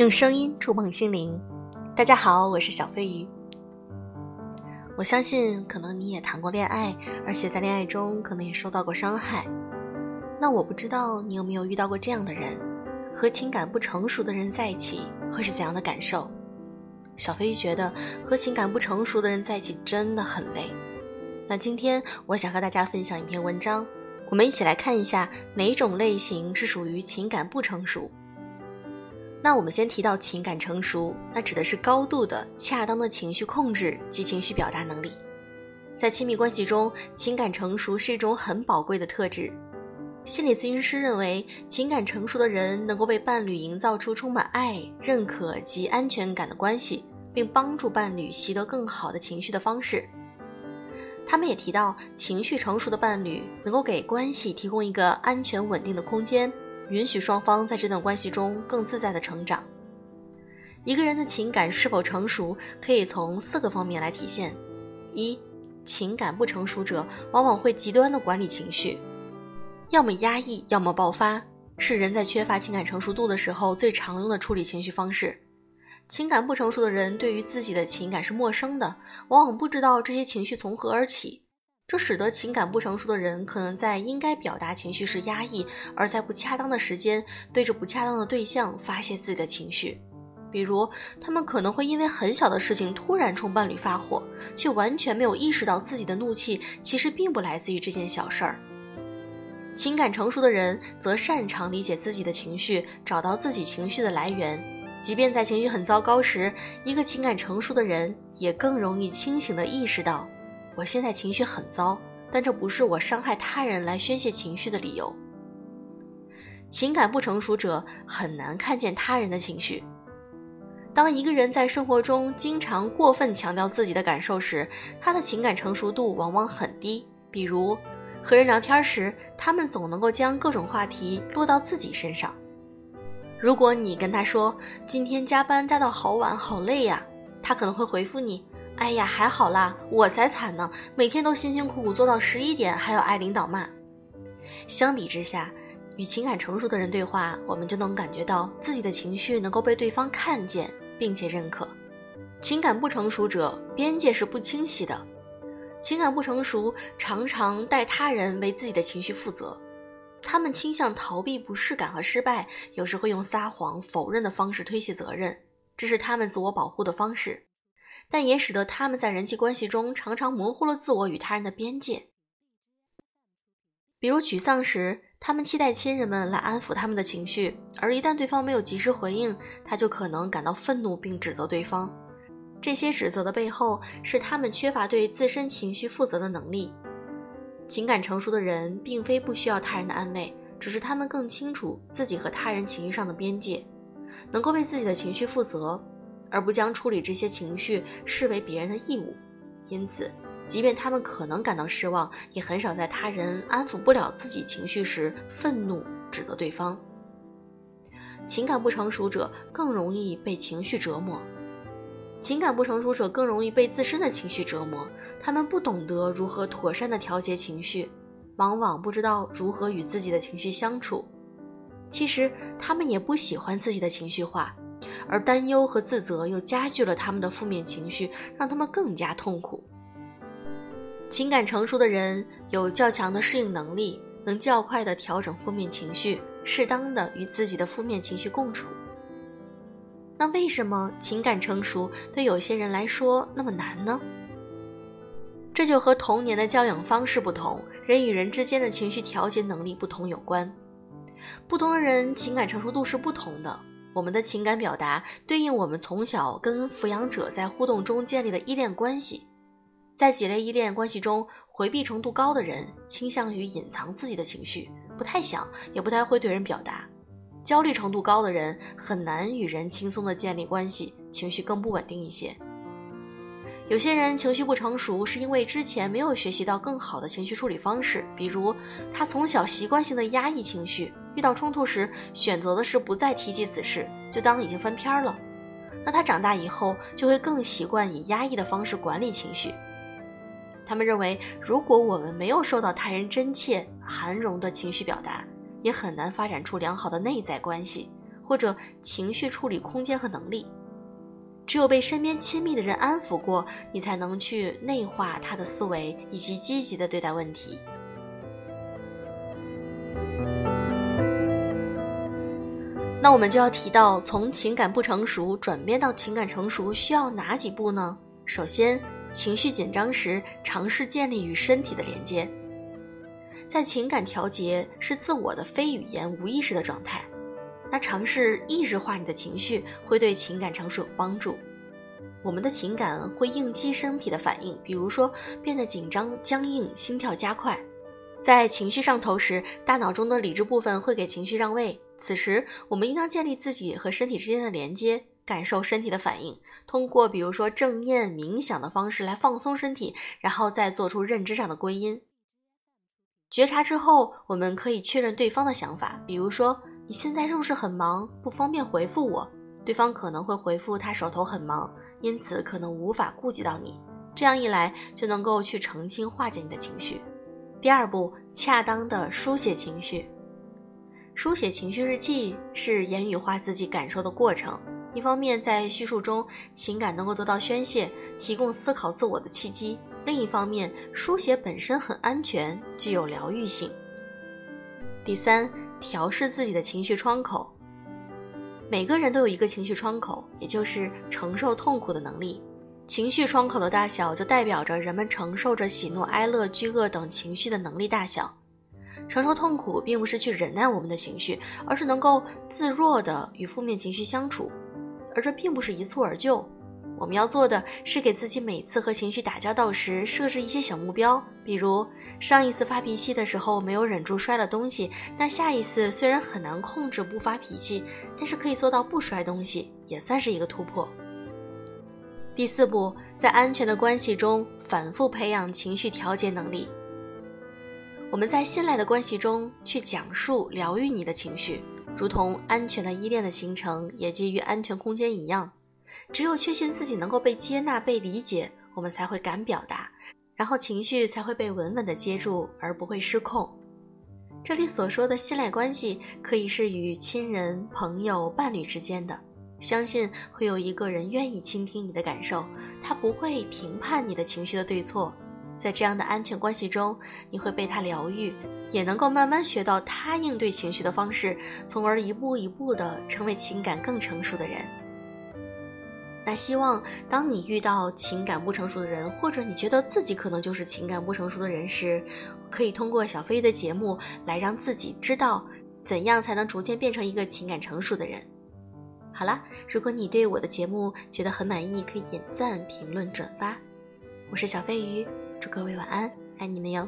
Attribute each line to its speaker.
Speaker 1: 用声音触碰心灵。大家好，我是小飞鱼。我相信，可能你也谈过恋爱，而且在恋爱中可能也受到过伤害。那我不知道你有没有遇到过这样的人，和情感不成熟的人在一起会是怎样的感受？小飞鱼觉得和情感不成熟的人在一起真的很累。那今天我想和大家分享一篇文章，我们一起来看一下哪种类型是属于情感不成熟。那我们先提到情感成熟，那指的是高度的、恰当的情绪控制及情绪表达能力。在亲密关系中，情感成熟是一种很宝贵的特质。心理咨询师认为，情感成熟的人能够为伴侣营造出充满爱、认可及安全感的关系，并帮助伴侣习得更好的情绪的方式。他们也提到，情绪成熟的伴侣能够给关系提供一个安全稳定的空间。允许双方在这段关系中更自在的成长。一个人的情感是否成熟，可以从四个方面来体现：一、情感不成熟者往往会极端的管理情绪，要么压抑，要么爆发，是人在缺乏情感成熟度的时候最常用的处理情绪方式。情感不成熟的人对于自己的情感是陌生的，往往不知道这些情绪从何而起。这使得情感不成熟的人可能在应该表达情绪时压抑，而在不恰当的时间对着不恰当的对象发泄自己的情绪。比如，他们可能会因为很小的事情突然冲伴侣发火，却完全没有意识到自己的怒气其实并不来自于这件小事儿。情感成熟的人则擅长理解自己的情绪，找到自己情绪的来源。即便在情绪很糟糕时，一个情感成熟的人也更容易清醒地意识到。我现在情绪很糟，但这不是我伤害他人来宣泄情绪的理由。情感不成熟者很难看见他人的情绪。当一个人在生活中经常过分强调自己的感受时，他的情感成熟度往往很低。比如，和人聊天时，他们总能够将各种话题落到自己身上。如果你跟他说今天加班加到好晚，好累呀，他可能会回复你。哎呀，还好啦，我才惨呢，每天都辛辛苦苦做到十一点，还要挨领导骂。相比之下，与情感成熟的人对话，我们就能感觉到自己的情绪能够被对方看见并且认可。情感不成熟者边界是不清晰的，情感不成熟常常代他人为自己的情绪负责，他们倾向逃避不适感和失败，有时会用撒谎、否认的方式推卸责任，这是他们自我保护的方式。但也使得他们在人际关系中常常模糊了自我与他人的边界。比如沮丧时，他们期待亲人们来安抚他们的情绪，而一旦对方没有及时回应，他就可能感到愤怒并指责对方。这些指责的背后是他们缺乏对自身情绪负责的能力。情感成熟的人并非不需要他人的安慰，只是他们更清楚自己和他人情绪上的边界，能够为自己的情绪负责。而不将处理这些情绪视为别人的义务，因此，即便他们可能感到失望，也很少在他人安抚不了自己情绪时愤怒指责对方。情感不成熟者更容易被情绪折磨，情感不成熟者更容易被自身的情绪折磨。他们不懂得如何妥善的调节情绪，往往不知道如何与自己的情绪相处。其实，他们也不喜欢自己的情绪化。而担忧和自责又加剧了他们的负面情绪，让他们更加痛苦。情感成熟的人有较强的适应能力，能较快地调整负面情绪，适当的与自己的负面情绪共处。那为什么情感成熟对有些人来说那么难呢？这就和童年的教养方式不同，人与人之间的情绪调节能力不同有关。不同的人情感成熟度是不同的。我们的情感表达对应我们从小跟抚养者在互动中建立的依恋关系，在几类依恋关系中，回避程度高的人倾向于隐藏自己的情绪，不太想，也不太会对人表达；焦虑程度高的人很难与人轻松的建立关系，情绪更不稳定一些。有些人情绪不成熟，是因为之前没有学习到更好的情绪处理方式，比如他从小习惯性的压抑情绪。遇到冲突时，选择的是不再提及此事，就当已经翻篇了。那他长大以后就会更习惯以压抑的方式管理情绪。他们认为，如果我们没有受到他人真切、含容的情绪表达，也很难发展出良好的内在关系，或者情绪处理空间和能力。只有被身边亲密的人安抚过，你才能去内化他的思维，以及积极的对待问题。那我们就要提到，从情感不成熟转变到情感成熟需要哪几步呢？首先，情绪紧张时，尝试建立与身体的连接。在情感调节是自我的非语言无意识的状态。那尝试意识化你的情绪，会对情感成熟有帮助。我们的情感会应激身体的反应，比如说变得紧张、僵硬、心跳加快。在情绪上头时，大脑中的理智部分会给情绪让位。此时，我们应当建立自己和身体之间的连接，感受身体的反应，通过比如说正念、冥想的方式来放松身体，然后再做出认知上的归因。觉察之后，我们可以确认对方的想法，比如说。你现在是不是很忙，不方便回复我？对方可能会回复他手头很忙，因此可能无法顾及到你。这样一来，就能够去澄清化解你的情绪。第二步，恰当的书写情绪。书写情绪日记是言语化自己感受的过程。一方面，在叙述中，情感能够得到宣泄，提供思考自我的契机；另一方面，书写本身很安全，具有疗愈性。第三。调试自己的情绪窗口。每个人都有一个情绪窗口，也就是承受痛苦的能力。情绪窗口的大小，就代表着人们承受着喜怒哀乐、惧恶等情绪的能力大小。承受痛苦，并不是去忍耐我们的情绪，而是能够自若的与负面情绪相处。而这并不是一蹴而就。我们要做的是给自己每次和情绪打交道时设置一些小目标，比如上一次发脾气的时候没有忍住摔了东西，但下一次虽然很难控制不发脾气，但是可以做到不摔东西，也算是一个突破。第四步，在安全的关系中反复培养情绪调节能力。我们在信赖的关系中去讲述、疗愈你的情绪，如同安全的依恋的形成也基于安全空间一样。只有确信自己能够被接纳、被理解，我们才会敢表达，然后情绪才会被稳稳的接住，而不会失控。这里所说的信赖关系，可以是与亲人、朋友、伴侣之间的。相信会有一个人愿意倾听你的感受，他不会评判你的情绪的对错。在这样的安全关系中，你会被他疗愈，也能够慢慢学到他应对情绪的方式，从而一步一步的成为情感更成熟的人。那希望，当你遇到情感不成熟的人，或者你觉得自己可能就是情感不成熟的人时，可以通过小飞鱼的节目来让自己知道，怎样才能逐渐变成一个情感成熟的人。好了，如果你对我的节目觉得很满意，可以点赞、评论、转发。我是小飞鱼，祝各位晚安，爱你们哟。